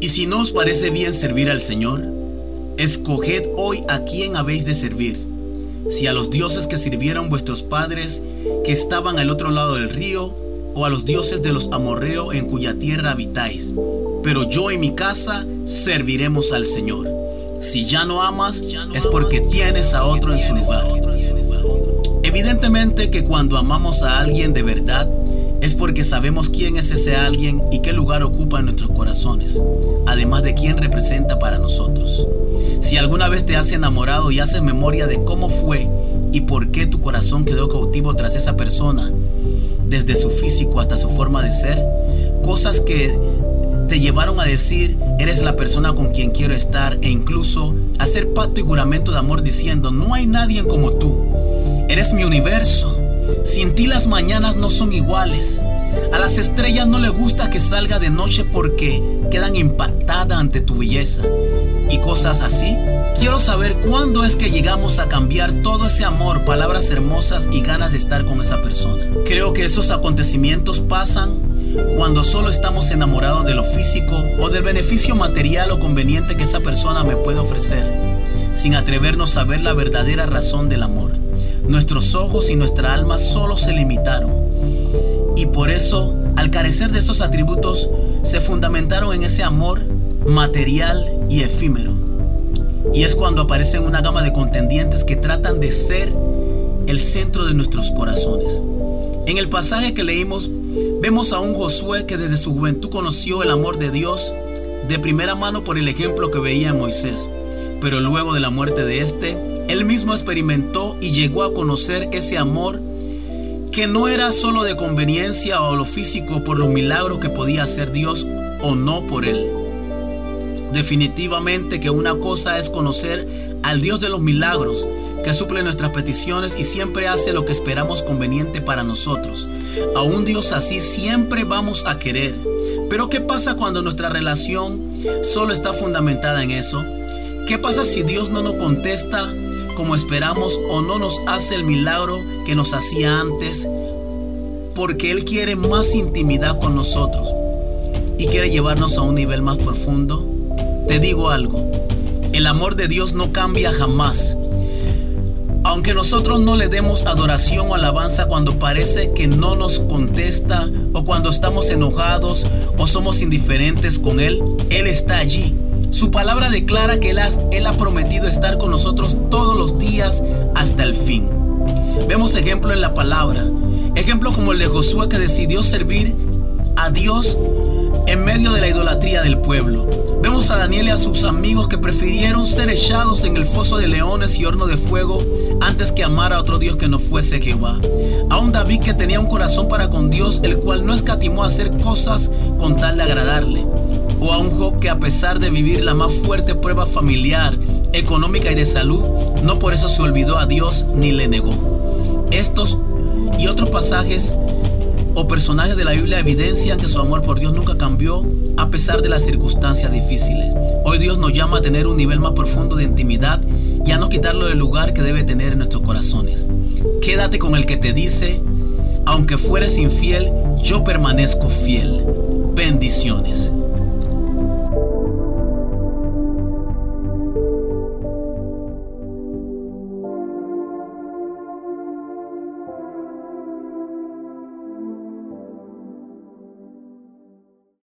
Y si no os parece bien servir al Señor, escoged hoy a quién habéis de servir, si a los dioses que sirvieron vuestros padres que estaban al otro lado del río, o a los dioses de los amorreos en cuya tierra habitáis. Pero yo y mi casa serviremos al Señor. Si ya no amas, es porque tienes a otro en su lugar. Evidentemente que cuando amamos a alguien de verdad, es porque sabemos quién es ese alguien y qué lugar ocupa en nuestros corazones, además de quién representa para nosotros. Si alguna vez te has enamorado y haces memoria de cómo fue y por qué tu corazón quedó cautivo tras esa persona, desde su físico hasta su forma de ser, cosas que te llevaron a decir, eres la persona con quien quiero estar e incluso hacer pacto y juramento de amor diciendo, no hay nadie como tú, eres mi universo, sin ti las mañanas no son iguales. A las estrellas no les gusta que salga de noche porque quedan impactadas ante tu belleza. Y cosas así. Quiero saber cuándo es que llegamos a cambiar todo ese amor, palabras hermosas y ganas de estar con esa persona. Creo que esos acontecimientos pasan cuando solo estamos enamorados de lo físico o del beneficio material o conveniente que esa persona me puede ofrecer, sin atrevernos a ver la verdadera razón del amor. Nuestros ojos y nuestra alma solo se limitaron. Y por eso, al carecer de esos atributos, se fundamentaron en ese amor material y efímero. Y es cuando aparecen una gama de contendientes que tratan de ser el centro de nuestros corazones. En el pasaje que leímos, vemos a un Josué que desde su juventud conoció el amor de Dios de primera mano por el ejemplo que veía en Moisés. Pero luego de la muerte de este, él mismo experimentó y llegó a conocer ese amor que no era solo de conveniencia o lo físico por los milagros que podía hacer Dios o no por él. Definitivamente que una cosa es conocer al Dios de los milagros, que suple nuestras peticiones y siempre hace lo que esperamos conveniente para nosotros. A un Dios así siempre vamos a querer. Pero ¿qué pasa cuando nuestra relación solo está fundamentada en eso? ¿Qué pasa si Dios no nos contesta como esperamos o no nos hace el milagro que nos hacía antes, porque Él quiere más intimidad con nosotros y quiere llevarnos a un nivel más profundo. Te digo algo, el amor de Dios no cambia jamás. Aunque nosotros no le demos adoración o alabanza cuando parece que no nos contesta o cuando estamos enojados o somos indiferentes con Él, Él está allí su palabra declara que él ha, prometido estar con nosotros todos los días hasta el fin. Vemos ejemplo en la palabra. Ejemplo como el de Josué que decidió servir a Dios en medio de la idolatría del pueblo. Vemos a Daniel y a sus amigos que prefirieron ser echados en el foso de leones y horno de fuego antes que amar a otro Dios que no fuese Jehová. A un David que tenía un corazón para con Dios, el cual no escatimó a hacer cosas con tal de agradarle o a un Job que a pesar de vivir la más fuerte prueba familiar, económica y de salud, no por eso se olvidó a Dios ni le negó. Estos y otros pasajes o personajes de la Biblia evidencian que su amor por Dios nunca cambió a pesar de las circunstancias difíciles. Hoy Dios nos llama a tener un nivel más profundo de intimidad y a no quitarlo del lugar que debe tener en nuestros corazones. Quédate con el que te dice, aunque fueres infiel, yo permanezco fiel. Bendiciones.